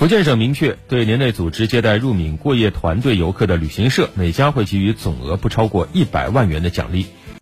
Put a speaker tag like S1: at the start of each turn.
S1: 福建省明确对年内组织接待入闽过夜团队游客的旅行社每家会给予总额不超过一百万元的奖励。